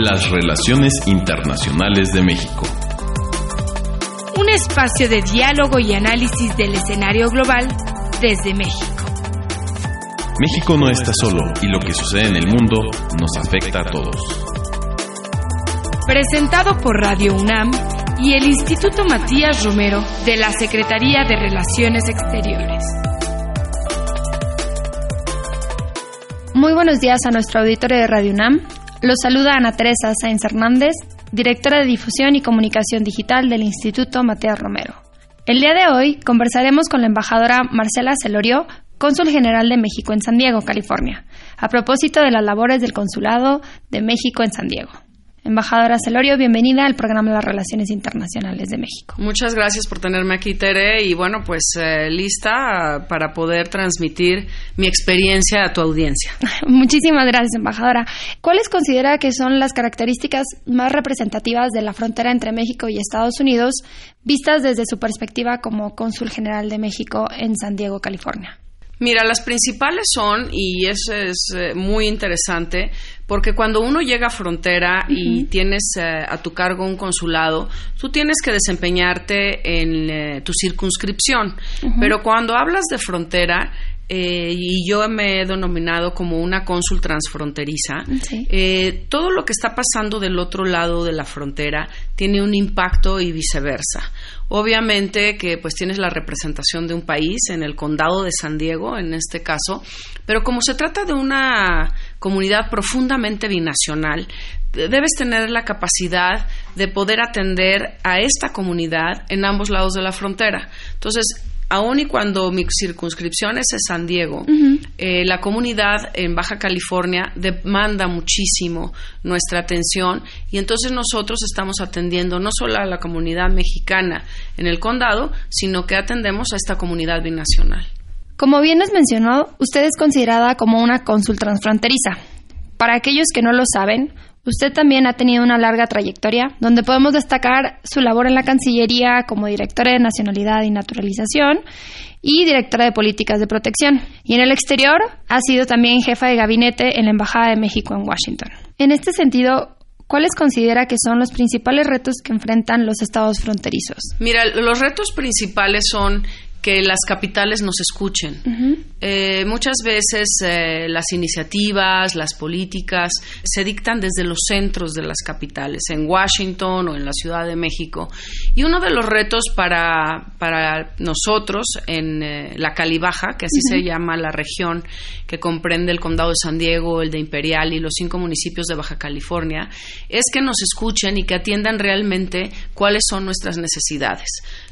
Las relaciones internacionales de México. Un espacio de diálogo y análisis del escenario global desde México. México no está solo y lo que sucede en el mundo nos afecta a todos. Presentado por Radio UNAM y el Instituto Matías Romero de la Secretaría de Relaciones Exteriores. Muy buenos días a nuestro auditorio de Radio UNAM. Los saluda Ana Teresa Sáenz Hernández, directora de Difusión y Comunicación Digital del Instituto Matías Romero. El día de hoy conversaremos con la embajadora Marcela Celorio, cónsul general de México en San Diego, California, a propósito de las labores del Consulado de México en San Diego. Embajadora Celorio, bienvenida al programa de las Relaciones Internacionales de México. Muchas gracias por tenerme aquí, Tere, y bueno, pues eh, lista para poder transmitir mi experiencia a tu audiencia. Muchísimas gracias, embajadora. ¿Cuáles considera que son las características más representativas de la frontera entre México y Estados Unidos, vistas desde su perspectiva como cónsul general de México en San Diego, California? Mira, las principales son, y eso es eh, muy interesante, porque cuando uno llega a frontera y tienes eh, a tu cargo un consulado, tú tienes que desempeñarte en eh, tu circunscripción. Pero cuando hablas de frontera, eh, y yo me he denominado como una cónsul transfronteriza, eh, todo lo que está pasando del otro lado de la frontera tiene un impacto y viceversa. Obviamente que pues tienes la representación de un país en el condado de San Diego, en este caso, pero como se trata de una comunidad profundamente binacional, debes tener la capacidad de poder atender a esta comunidad en ambos lados de la frontera. Entonces, aun y cuando mi circunscripción es en San Diego, eh, la comunidad en Baja California demanda muchísimo nuestra atención y entonces nosotros estamos atendiendo no solo a la comunidad mexicana en el condado, sino que atendemos a esta comunidad binacional. Como bien nos mencionó, usted es considerada como una cónsul transfronteriza. Para aquellos que no lo saben, Usted también ha tenido una larga trayectoria, donde podemos destacar su labor en la Cancillería como directora de Nacionalidad y Naturalización y directora de Políticas de Protección. Y en el exterior ha sido también jefa de gabinete en la Embajada de México en Washington. En este sentido, ¿Cuáles considera que son los principales retos que enfrentan los estados fronterizos? Mira, los retos principales son que las capitales nos escuchen. Eh, muchas veces eh, las iniciativas, las políticas se dictan desde los centros de las capitales, en Washington o en la Ciudad de México. Y uno de los retos para, para nosotros en eh, la Calibaja, que así se llama la región que comprende el condado de San Diego, el de Imperial y los cinco municipios de Baja California, es que nos escuchen y que atiendan realmente cuáles son nuestras necesidades.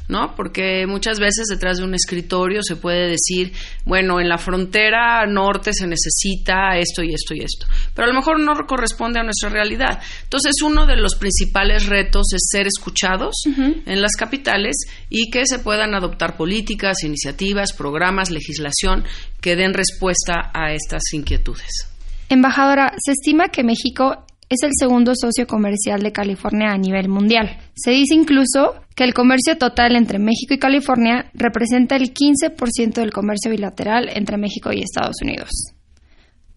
¿No? Porque muchas veces detrás de un escritorio se puede decir, bueno, en la frontera norte se necesita esto y esto y esto, pero a lo mejor no corresponde a nuestra realidad. Entonces, uno de los principales retos es ser escuchados en las capitales y que se puedan adoptar políticas, iniciativas, programas, legislación que den respuesta a estas inquietudes. Embajadora, se estima que México es el segundo socio comercial de California a nivel mundial. Se dice incluso que el comercio total entre México y California representa el 15% del comercio bilateral entre México y Estados Unidos.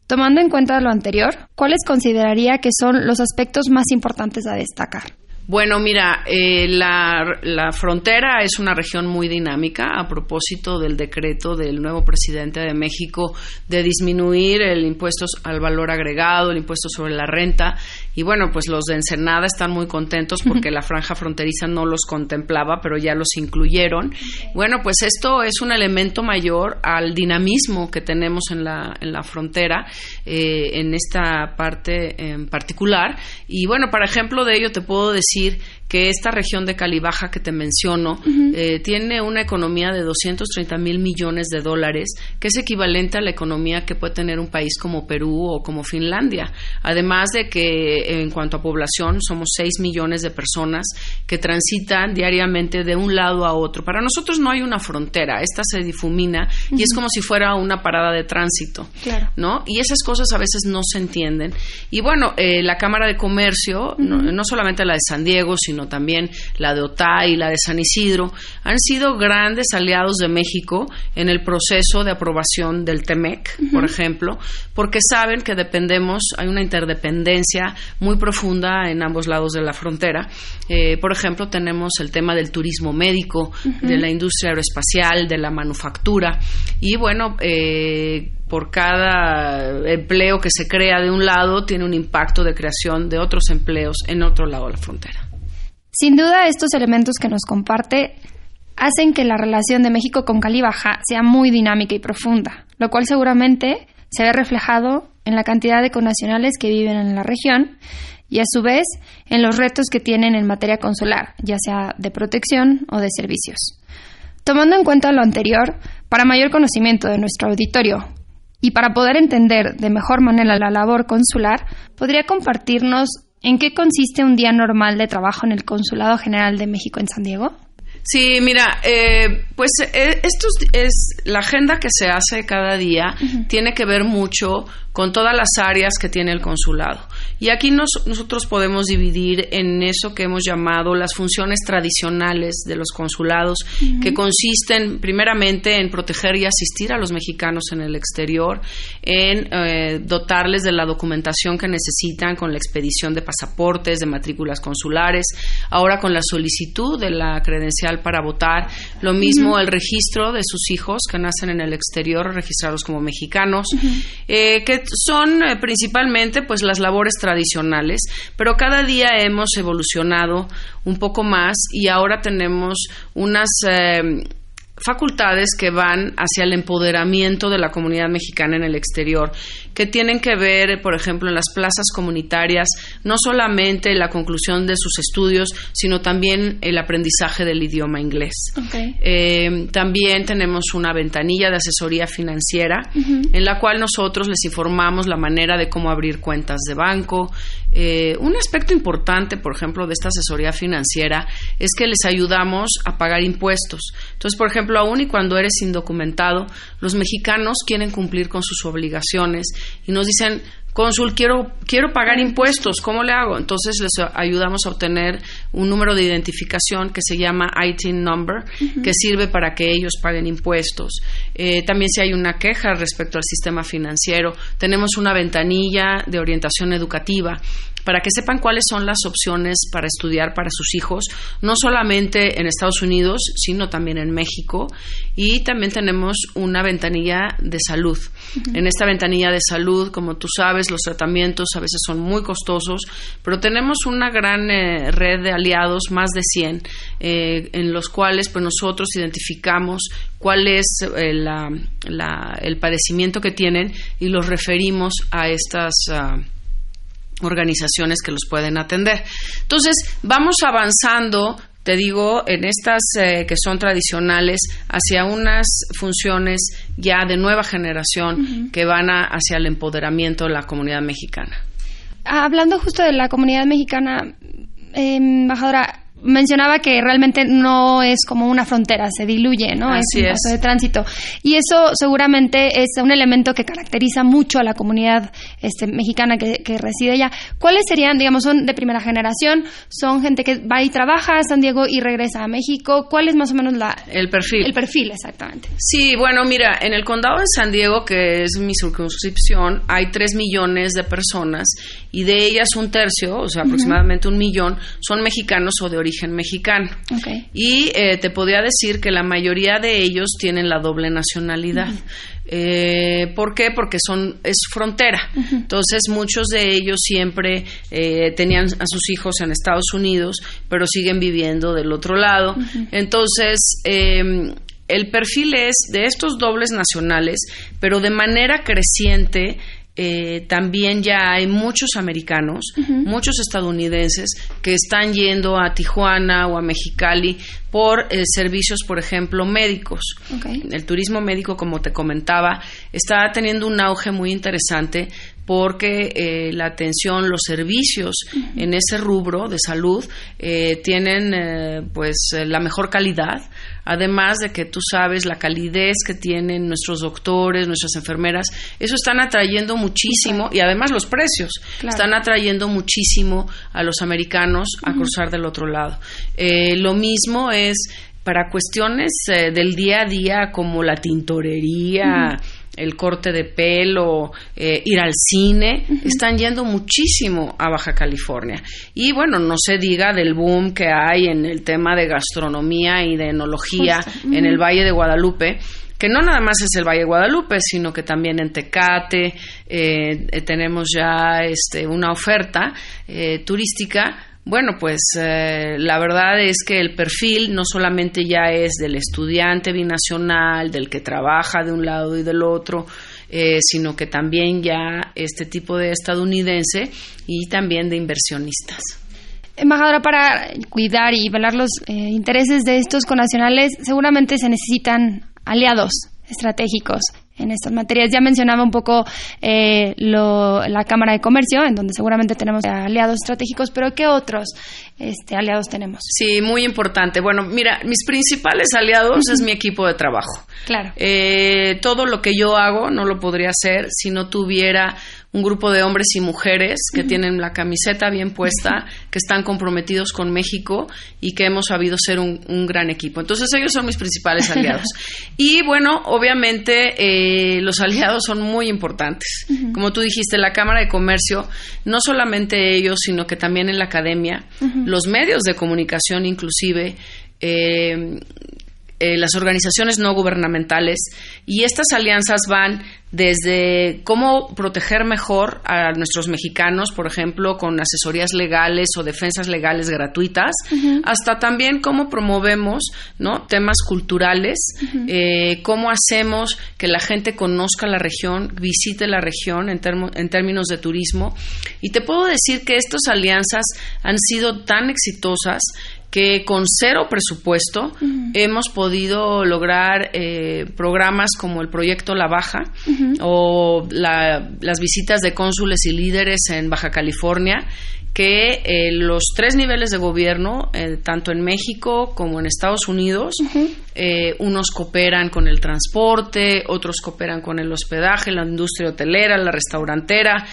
Tomando en cuenta lo anterior, ¿cuáles consideraría que son los aspectos más importantes a destacar? Bueno, mira, eh, la, la, frontera es una región muy dinámica a propósito del decreto del nuevo presidente de México de disminuir el impuesto al valor agregado, el impuesto sobre la renta. Y bueno, pues los de Ensenada están muy contentos porque la franja fronteriza no los contemplaba, pero ya los incluyeron. Bueno, pues esto es un elemento mayor al dinamismo que tenemos en la, en la frontera, eh, en esta parte en particular. Y bueno, para ejemplo de ello te puedo decir que esta región de Calibaja que te menciono eh, tiene una economía de 230 mil millones de dólares, que es equivalente a la economía que puede tener un país como Perú o como Finlandia. Además de que en cuanto a población somos 6 millones de personas que transitan diariamente de un lado a otro. Para nosotros no hay una frontera, esta se difumina y es como si fuera una parada de tránsito, ¿no? Y esas cosas a veces no se entienden. Y bueno, eh, la Cámara de Comercio, no, no solamente la de San Diego, sino también la de Otay y la de San Isidro, han sido grandes aliados de México en el proceso de aprobación del TEMEC, por ejemplo, porque saben que dependemos, hay una interdependencia muy profunda en ambos lados de la frontera. Eh, por ejemplo, tenemos el tema del turismo médico, de la industria aeroespacial, de la manufactura, y bueno, eh, por cada empleo que se crea de un lado, tiene un impacto de creación de otros empleos en otro lado de la frontera. Sin duda, estos elementos que nos comparte hacen que la relación de México con Cali Baja sea muy dinámica y profunda, lo cual seguramente se ve reflejado en la cantidad de connacionales que viven en la región y a su vez en los retos que tienen en materia consular, ya sea de protección o de servicios. Tomando en cuenta lo anterior, para mayor conocimiento de nuestro auditorio y para poder entender de mejor manera la labor consular, ¿podría compartirnos en qué consiste un día normal de trabajo en el Consulado General de México en San Diego? Sí, mira, eh, pues eh, esto es la agenda que se hace cada día, tiene que ver mucho con todas las áreas que tiene el consulado. Y aquí nosotros podemos dividir en eso que hemos llamado las funciones tradicionales de los consulados, que consisten primeramente en proteger y asistir a los mexicanos en el exterior, en eh, dotarles de la documentación que necesitan con la expedición de pasaportes, de matrículas consulares, ahora con la solicitud de la credencial para votar, lo mismo el registro de sus hijos que nacen en el exterior, registrados como mexicanos, eh, que son eh, principalmente pues las labores tradicionales, pero cada día hemos evolucionado un poco más y ahora tenemos unas eh, facultades que van hacia el empoderamiento de la comunidad mexicana en el exterior, que tienen que ver, por ejemplo, en las plazas comunitarias, no solamente la conclusión de sus estudios, sino también el aprendizaje del idioma inglés. Eh, también tenemos una ventanilla de asesoría financiera en la cual nosotros les informamos la manera de cómo abrir cuentas de banco. Eh, un aspecto importante, por ejemplo, de esta asesoría financiera es que les ayudamos a pagar impuestos. Entonces, por ejemplo, aún y cuando eres indocumentado, los mexicanos quieren cumplir con sus obligaciones y nos dicen, Cónsul, quiero, quiero pagar impuestos, ¿cómo le hago? Entonces les ayudamos a obtener un número de identificación que se llama ITIN number, que sirve para que ellos paguen impuestos. Eh, también si hay una queja respecto al sistema financiero, tenemos una ventanilla de orientación educativa para que sepan cuáles son las opciones para estudiar para sus hijos, no solamente en Estados Unidos, sino también en México. Y también tenemos una ventanilla de salud. En esta ventanilla de salud, como tú sabes, los tratamientos a veces son muy costosos, pero tenemos una gran eh, red de aliados, más de 100, eh, en los cuales pues, nosotros identificamos cuál es eh, el padecimiento que tienen y los referimos a estas ah, organizaciones que los pueden atender. Entonces, vamos avanzando te digo, en estas eh, que son tradicionales, hacia unas funciones ya de nueva generación que van hacia el empoderamiento de la comunidad mexicana. Hablando justo de la comunidad mexicana, eh, embajadora, mencionaba que realmente no es como una frontera, se diluye, ¿no? es un paso de tránsito. Y eso seguramente es un elemento que caracteriza mucho a la comunidad este, mexicana que, reside allá. ¿Cuáles serían, digamos, son de primera generación? ¿Son gente que va y trabaja a San Diego y regresa a México? ¿Cuál es más o menos la... El perfil. El perfil, exactamente. Sí, bueno, mira, en el condado de San Diego, que es mi circunscripción, hay tres millones de personas y de ellas un tercio, o sea, aproximadamente un millón, son mexicanos o de origen mexicano. Y eh, te podría decir que la mayoría de ellos tienen la doble nacionalidad. Eh, ¿Por qué? Porque son es frontera. Entonces muchos de ellos siempre eh, tenían a sus hijos en Estados Unidos, pero siguen viviendo del otro lado. Entonces em, el perfil es de estos dobles nacionales, pero de manera creciente eh, también ya hay muchos americanos, muchos estadounidenses que están yendo a Tijuana o a Mexicali por eh, servicios, por ejemplo, médicos. El turismo médico, como te comentaba, está teniendo un auge muy interesante porque eh, la atención, los servicios en ese rubro de salud eh, tienen eh, pues la mejor calidad, además de que tú sabes la calidez que tienen nuestros doctores, nuestras enfermeras, eso están atrayendo muchísimo y además los precios están atrayendo muchísimo a los americanos a cruzar del otro lado. lo mismo es para cuestiones del día a día como la tintorería, el corte de pelo, eh, ir al cine, están yendo muchísimo a Baja California. Y bueno, no se diga del boom que hay en el tema de gastronomía y de enología en el Valle de Guadalupe que no nada más es el Valle de Guadalupe, sino que también en Tecate eh, eh, tenemos ya este, una oferta turística bueno, pues eh, la verdad es que el perfil no solamente ya es del estudiante binacional, del que trabaja de un lado y del otro, eh, sino que también ya este tipo de estadounidense y también de inversionistas. Embajadora, para cuidar y velar los eh, intereses de estos conacionales, seguramente se necesitan aliados estratégicos en estas materias. Ya mencionaba un poco eh, la Cámara de Comercio, en donde seguramente tenemos aliados estratégicos, pero ¿qué otros este, aliados tenemos? Sí, muy importante. Bueno, mira, mis principales aliados es mi equipo de trabajo. Claro. Eh, todo lo que yo hago no lo podría hacer si no tuviera un grupo de hombres y mujeres que tienen la camiseta bien puesta, que están comprometidos con México y que hemos sabido ser un, gran equipo. Entonces ellos son mis principales aliados. y bueno, obviamente eh, los aliados son muy importantes. Como tú dijiste, la Cámara de Comercio, no solamente ellos, sino que también en la academia, los medios de comunicación inclusive, eh, eh, las organizaciones no gubernamentales y estas alianzas van desde cómo proteger mejor a nuestros mexicanos, por ejemplo, con asesorías legales o defensas legales gratuitas, hasta también cómo promovemos ¿no? temas culturales, eh, cómo hacemos que la gente conozca la región, visite la región en, en términos de turismo. Y te puedo decir que estas alianzas han sido tan exitosas que con cero presupuesto hemos podido lograr eh, programas como el proyecto La Baja o las visitas de cónsules y líderes en Baja California que eh, los tres niveles de gobierno, eh, tanto en México como en Estados Unidos, unos cooperan con el transporte, otros cooperan con el hospedaje, la industria hotelera, la restaurantera,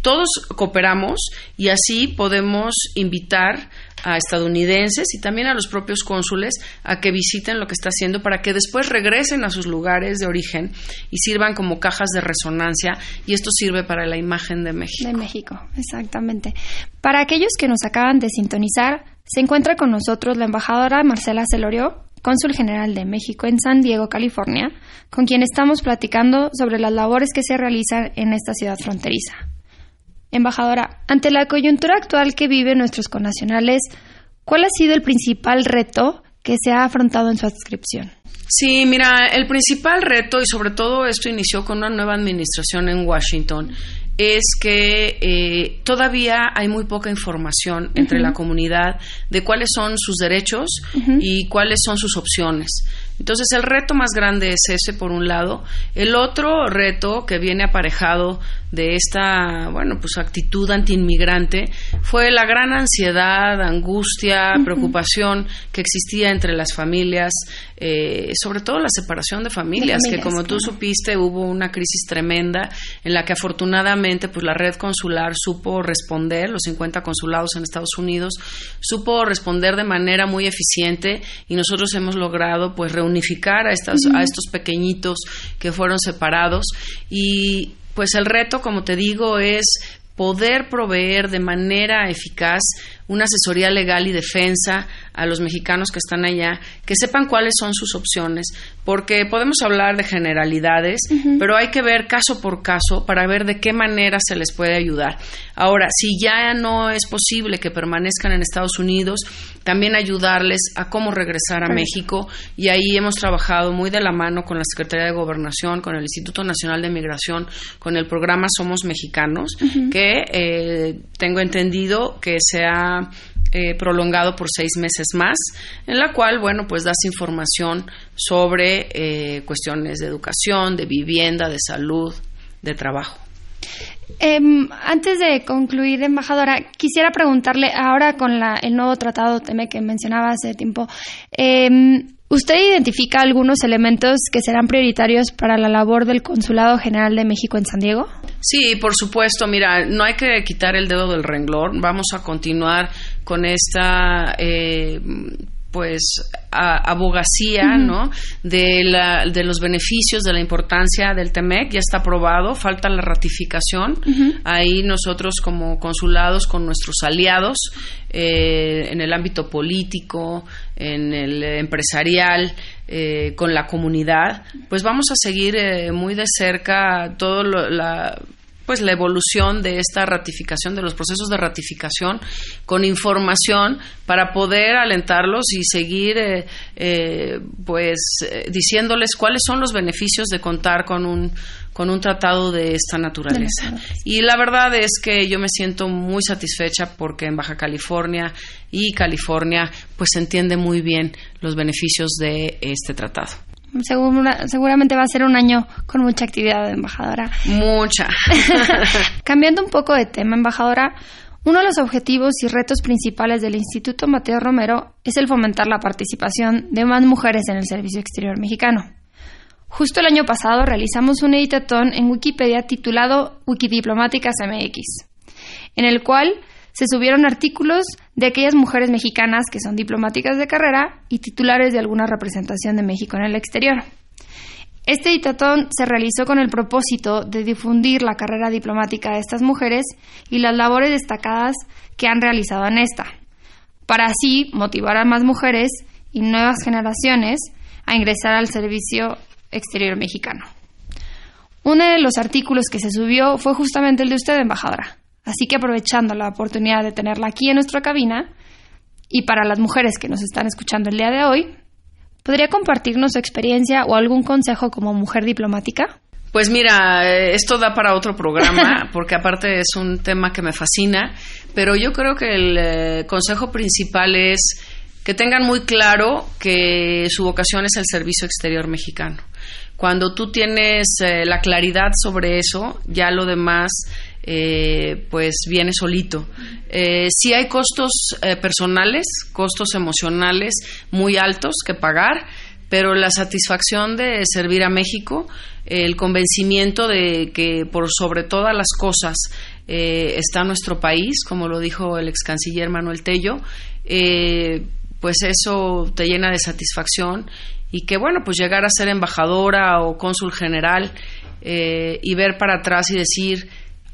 todos cooperamos y así podemos invitar a estadounidenses y también a los propios cónsules a que visiten lo que está haciendo para que después regresen a sus lugares de origen y sirvan como cajas de resonancia y esto sirve para la imagen de México. De México, exactamente. Para aquellos que nos acaban de sintonizar, se encuentra con nosotros la embajadora Marcela Celorio, cónsul general de México en San Diego, California, con quien estamos platicando sobre las labores que se realizan en esta ciudad fronteriza. Embajadora, ante la coyuntura actual que viven nuestros connacionales, ¿cuál ha sido el principal reto que se ha afrontado en su adscripción? Sí, mira, el principal reto, y sobre todo esto inició con una nueva administración en Washington, es que eh, todavía hay muy poca información entre la comunidad de cuáles son sus derechos y cuáles son sus opciones. Entonces el reto más grande es ese por un lado. El otro reto que viene aparejado de esta, bueno, pues actitud antiinmigrante fue la gran ansiedad, angustia, preocupación que existía entre las familias, eh, sobre todo la separación de familias, que como tú supiste hubo una crisis tremenda en la que afortunadamente pues la red consular supo responder, los 50 consulados en Estados Unidos supo responder de manera muy eficiente y nosotros hemos logrado pues reunificar a, estas, a estos pequeñitos que fueron separados y pues el reto, como te digo, es poder proveer de manera eficaz una asesoría legal y defensa a los mexicanos que están allá, que sepan cuáles son sus opciones, porque podemos hablar de generalidades, pero hay que ver caso por caso para ver de qué manera se les puede ayudar. Ahora, si ya no es posible que permanezcan en Estados Unidos, también ayudarles a cómo regresar a México y ahí hemos trabajado muy de la mano con la Secretaría de Gobernación, con el Instituto Nacional de Migración, con el programa Somos Mexicanos, que eh, tengo entendido que se ha eh, prolongado por seis meses más, en la cual, bueno, pues das información sobre eh, cuestiones de educación, de vivienda, de salud, de trabajo. Em, antes de concluir, embajadora, quisiera preguntarle, ahora con el nuevo tratado que mencionaba hace tiempo, eh, ¿usted identifica algunos elementos que serán prioritarios para la labor del Consulado General de México en San Diego? Sí, por supuesto. Mira, no hay que quitar el dedo del renglón. Vamos a continuar con esta. Eh, pues abogacía ¿no? de, la, de los beneficios de la importancia del TEMEC ya está aprobado falta la ratificación. Ahí nosotros como consulados con nuestros aliados eh, en el ámbito político en el empresarial eh, con la comunidad pues vamos a seguir eh, muy de cerca todo lo, la pues la evolución de esta ratificación, de los procesos de ratificación, con información para poder alentarlos y seguir, eh, eh, pues, eh, diciéndoles cuáles son los beneficios de contar con un con un tratado de esta naturaleza. Y la verdad es que yo me siento muy satisfecha porque en Baja California y California pues se entiende muy bien los beneficios de este tratado seguramente va a ser un año con mucha actividad, embajadora. Mucha. Cambiando un poco de tema, embajadora, uno de los objetivos y retos principales del Instituto Mateo Romero es el fomentar la participación de más mujeres en el servicio exterior mexicano. Justo el año pasado realizamos un editatón en Wikipedia titulado Wikidiplomáticas MX, en el cual se subieron artículos de aquellas mujeres mexicanas que son diplomáticas de carrera y titulares de alguna representación de México en el exterior. Este editatón se realizó con el propósito de difundir la carrera diplomática de estas mujeres y las labores destacadas que han realizado en esta, para así motivar a más mujeres y nuevas generaciones a ingresar al servicio exterior mexicano. Uno de los artículos que se subió fue justamente el de usted, embajadora, Así que aprovechando la oportunidad de tenerla aquí en nuestra cabina, y para las mujeres que nos están escuchando el día de hoy, ¿podría compartirnos su experiencia o algún consejo como mujer diplomática? Pues mira, eh, esto da para otro programa, porque aparte es un tema que me fascina, pero yo creo que el eh, consejo principal es que tengan muy claro que su vocación es el servicio exterior mexicano. Cuando tú tienes eh, la claridad sobre eso, ya lo demás eh, pues viene solito. Eh, sí hay costos eh, personales, costos emocionales muy altos que pagar, pero la satisfacción de servir a México, el convencimiento de que por sobre todas las cosas está nuestro país, como lo dijo el ex canciller Manuel Tello, pues eso te llena de satisfacción y que bueno, pues llegar a ser embajadora o cónsul general y ver para atrás y decir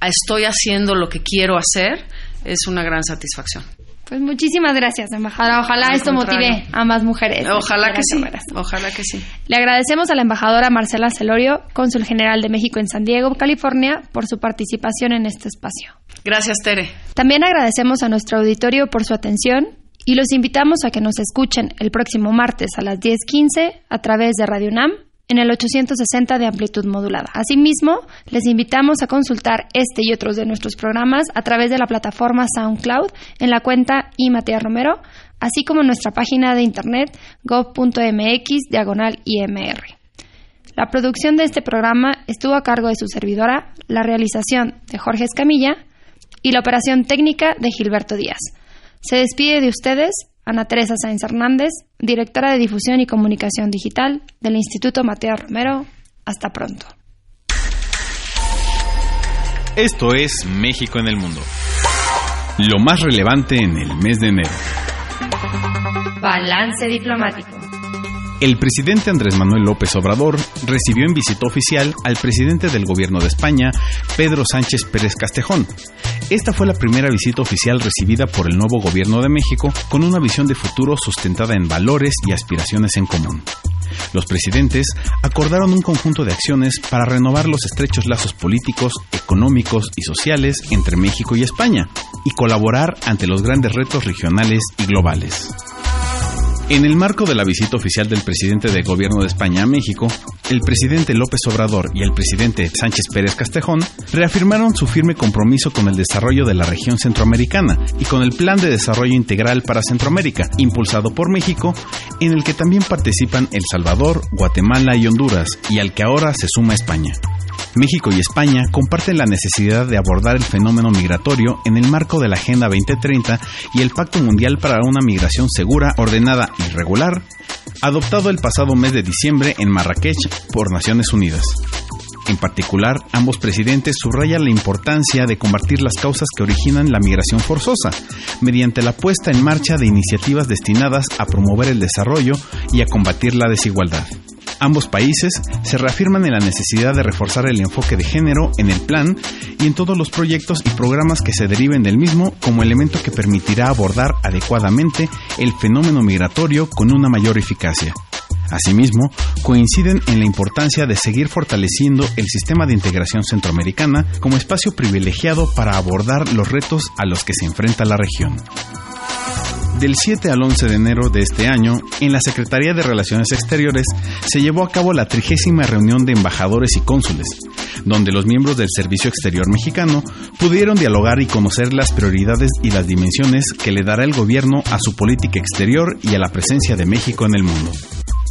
estoy haciendo lo que quiero hacer, es una gran satisfacción. Pues muchísimas gracias, embajadora. Ojalá esto motive a más mujeres. Ojalá que sí. Ojalá que sí. Le agradecemos a la embajadora Marcela Celorio, cónsul general de México en San Diego, California, por su participación en este espacio. Gracias, Tere. También agradecemos a nuestro auditorio por su atención y los invitamos a que nos escuchen el próximo martes a las 10:15 a través de Radio UNAM en el 860 de amplitud modulada. Asimismo, les invitamos a consultar este y otros de nuestros programas a través de la plataforma SoundCloud en la cuenta iMatea Romero, así como en nuestra página de internet gov.mx diagonal IMR. La producción de este programa estuvo a cargo de su servidora, la realización de Jorge Escamilla y la operación técnica de Gilberto Díaz. Se despide de ustedes Ana Teresa Sáenz Hernández, directora de Difusión y Comunicación Digital del Instituto Mateo Romero. Hasta pronto. Esto es México en el Mundo. Lo más relevante en el mes de enero. Balance diplomático. El presidente Andrés Manuel López Obrador recibió en visita oficial al presidente del gobierno de España, Pedro Sánchez Pérez Castejón. Esta fue la primera visita oficial recibida por el nuevo gobierno de México con una visión de futuro sustentada en valores y aspiraciones en común. Los presidentes acordaron un conjunto de acciones para renovar los estrechos lazos políticos, económicos y sociales entre México y España y colaborar ante los grandes retos regionales y globales. En el marco de la visita oficial del presidente del Gobierno de España a México, el presidente López Obrador y el presidente Sánchez Pérez Castejón reafirmaron su firme compromiso con el desarrollo de la región centroamericana y con el Plan de Desarrollo Integral para Centroamérica, impulsado por México, en el que también participan El Salvador, Guatemala y Honduras, y al que ahora se suma España. México y España comparten la necesidad de abordar el fenómeno migratorio en el marco de la Agenda 2030 y el Pacto Mundial para una Migración Segura, Ordenada y Regular, adoptado el pasado mes de diciembre en Marrakech por Naciones Unidas. En particular, ambos presidentes subrayan la importancia de combatir las causas que originan la migración forzosa, mediante la puesta en marcha de iniciativas destinadas a promover el desarrollo y a combatir la desigualdad. Ambos países se reafirman en la necesidad de reforzar el enfoque de género en el plan y en todos los proyectos y programas que se deriven del mismo como elemento que permitirá abordar adecuadamente el fenómeno migratorio con una mayor eficacia. Asimismo, coinciden en la importancia de seguir fortaleciendo el sistema de integración centroamericana como espacio privilegiado para abordar los retos a los que se enfrenta la región. Del 7 al 11 de enero de este año, en la Secretaría de Relaciones Exteriores se llevó a cabo la trigésima reunión de embajadores y cónsules, donde los miembros del Servicio Exterior mexicano pudieron dialogar y conocer las prioridades y las dimensiones que le dará el gobierno a su política exterior y a la presencia de México en el mundo.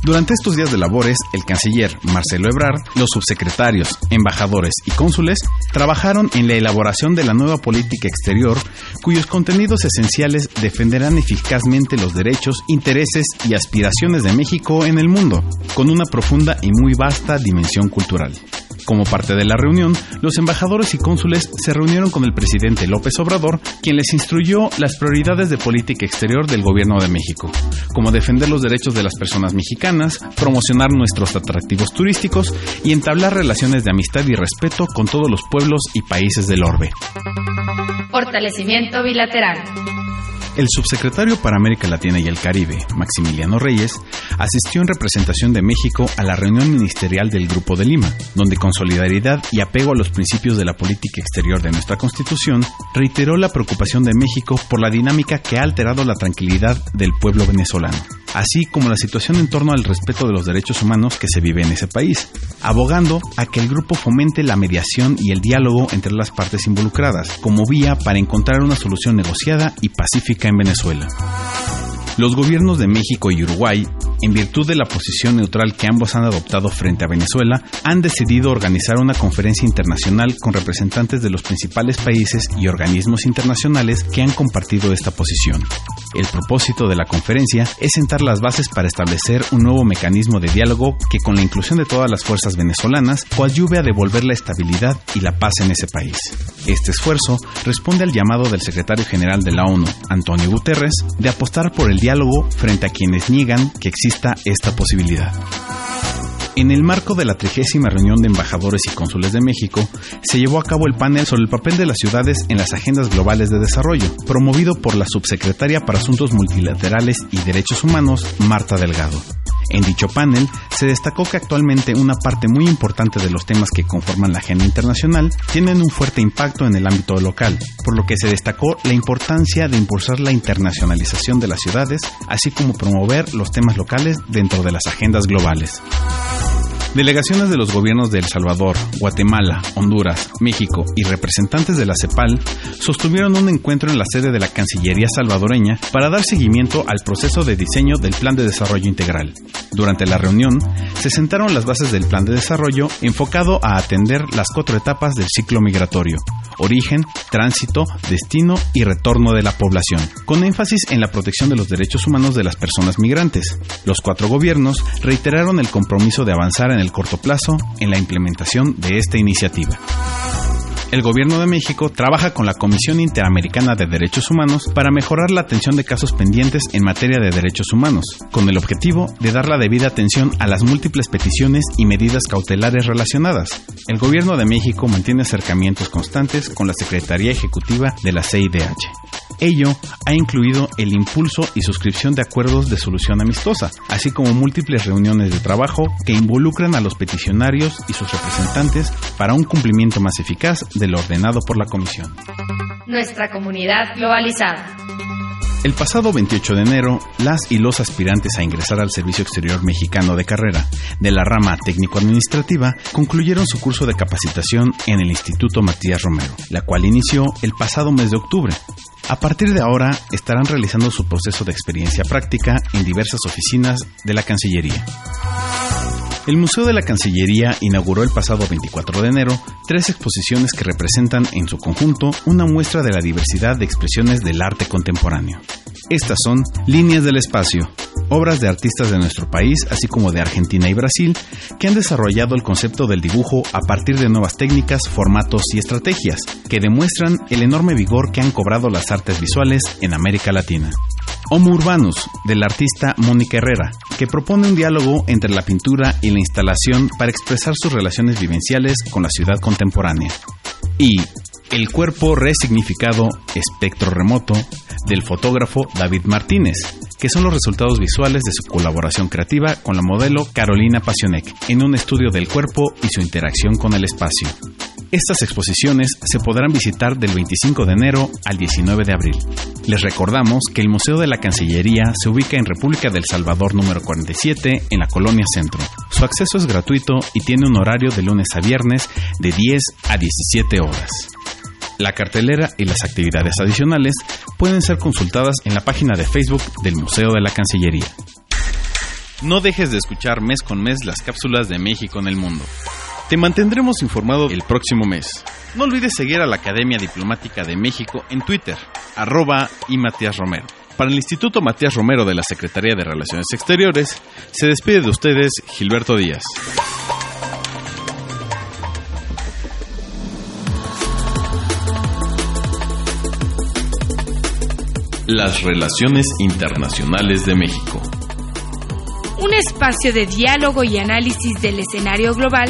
Durante estos días de labores, el canciller Marcelo Ebrard, los subsecretarios, embajadores y cónsules trabajaron en la elaboración de la nueva política exterior, cuyos contenidos esenciales defenderán eficazmente los derechos, intereses y aspiraciones de México en el mundo, con una profunda y muy vasta dimensión cultural. Como parte de la reunión, los embajadores y cónsules se reunieron con el presidente López Obrador, quien les instruyó las prioridades de política exterior del gobierno de México, como defender los derechos de las personas mexicanas, promocionar nuestros atractivos turísticos y entablar relaciones de amistad y respeto con todos los pueblos y países del orbe. Fortalecimiento bilateral. El subsecretario para América Latina y el Caribe, Maximiliano Reyes, asistió en representación de México a la reunión ministerial del Grupo de Lima, donde con solidaridad y apego a los principios de la política exterior de nuestra Constitución, reiteró la preocupación de México por la dinámica que ha alterado la tranquilidad del pueblo venezolano así como la situación en torno al respeto de los derechos humanos que se vive en ese país, abogando a que el grupo fomente la mediación y el diálogo entre las partes involucradas como vía para encontrar una solución negociada y pacífica en Venezuela. Los gobiernos de México y Uruguay, en virtud de la posición neutral que ambos han adoptado frente a Venezuela, han decidido organizar una conferencia internacional con representantes de los principales países y organismos internacionales que han compartido esta posición. El propósito de la conferencia es sentar las bases para establecer un nuevo mecanismo de diálogo que con la inclusión de todas las fuerzas venezolanas coadyuve a devolver la estabilidad y la paz en ese país. Este esfuerzo responde al llamado del secretario general de la ONU, Antonio Guterres, de apostar por el diálogo frente a quienes niegan que exista esta posibilidad. En el marco de la trigésima reunión de embajadores y cónsules de México, se llevó a cabo el panel sobre el papel de las ciudades en las agendas globales de desarrollo, promovido por la subsecretaria para Asuntos Multilaterales y Derechos Humanos, Marta Delgado. En dicho panel se destacó que actualmente una parte muy importante de los temas que conforman la agenda internacional tienen un fuerte impacto en el ámbito local, por lo que se destacó la importancia de impulsar la internacionalización de las ciudades, así como promover los temas locales dentro de las agendas globales. Delegaciones de los gobiernos de El Salvador, Guatemala, Honduras, México y representantes de la CEPAL sostuvieron un encuentro en la sede de la Cancillería salvadoreña para dar seguimiento al proceso de diseño del Plan de Desarrollo Integral. Durante la reunión, se sentaron las bases del plan de desarrollo enfocado a atender las cuatro etapas del ciclo migratorio, origen, tránsito, destino y retorno de la población, con énfasis en la protección de los derechos humanos de las personas migrantes. Los cuatro gobiernos reiteraron el compromiso de avanzar en el corto plazo en la implementación de esta iniciativa. El Gobierno de México trabaja con la Comisión Interamericana de Derechos Humanos para mejorar la atención de casos pendientes en materia de derechos humanos, con el objetivo de dar la debida atención a las múltiples peticiones y medidas cautelares relacionadas. El Gobierno de México mantiene acercamientos constantes con la Secretaría Ejecutiva de la CIDH. Ello ha incluido el impulso y suscripción de acuerdos de solución amistosa, así como múltiples reuniones de trabajo que involucran a los peticionarios y sus representantes para un cumplimiento más eficaz de lo ordenado por la Comisión. Nuestra comunidad globalizada. El pasado 28 de enero, las y los aspirantes a ingresar al Servicio Exterior Mexicano de Carrera de la rama técnico-administrativa concluyeron su curso de capacitación en el Instituto Matías Romero, la cual inició el pasado mes de octubre. A partir de ahora estarán realizando su proceso de experiencia práctica en diversas oficinas de la Cancillería. El Museo de la Cancillería inauguró el pasado 24 de enero tres exposiciones que representan en su conjunto una muestra de la diversidad de expresiones del arte contemporáneo. Estas son Líneas del Espacio, obras de artistas de nuestro país, así como de Argentina y Brasil, que han desarrollado el concepto del dibujo a partir de nuevas técnicas, formatos y estrategias, que demuestran el enorme vigor que han cobrado las artes visuales en América Latina. Homo Urbanus, del artista Mónica Herrera, que propone un diálogo entre la pintura y la instalación para expresar sus relaciones vivenciales con la ciudad contemporánea. Y El cuerpo resignificado, espectro remoto, del fotógrafo David Martínez, que son los resultados visuales de su colaboración creativa con la modelo Carolina Pasionek en un estudio del cuerpo y su interacción con el espacio. Estas exposiciones se podrán visitar del 25 de enero al 19 de abril. Les recordamos que el Museo de la Cancillería se ubica en República del Salvador número 47 en la Colonia Centro. Su acceso es gratuito y tiene un horario de lunes a viernes de 10 a 17 horas. La cartelera y las actividades adicionales pueden ser consultadas en la página de Facebook del Museo de la Cancillería. No dejes de escuchar mes con mes las cápsulas de México en el mundo. Te mantendremos informado el próximo mes. No olvides seguir a la Academia Diplomática de México en Twitter, arroba y Matías Romero. Para el Instituto Matías Romero de la Secretaría de Relaciones Exteriores, se despide de ustedes Gilberto Díaz. Las relaciones internacionales de México. Un espacio de diálogo y análisis del escenario global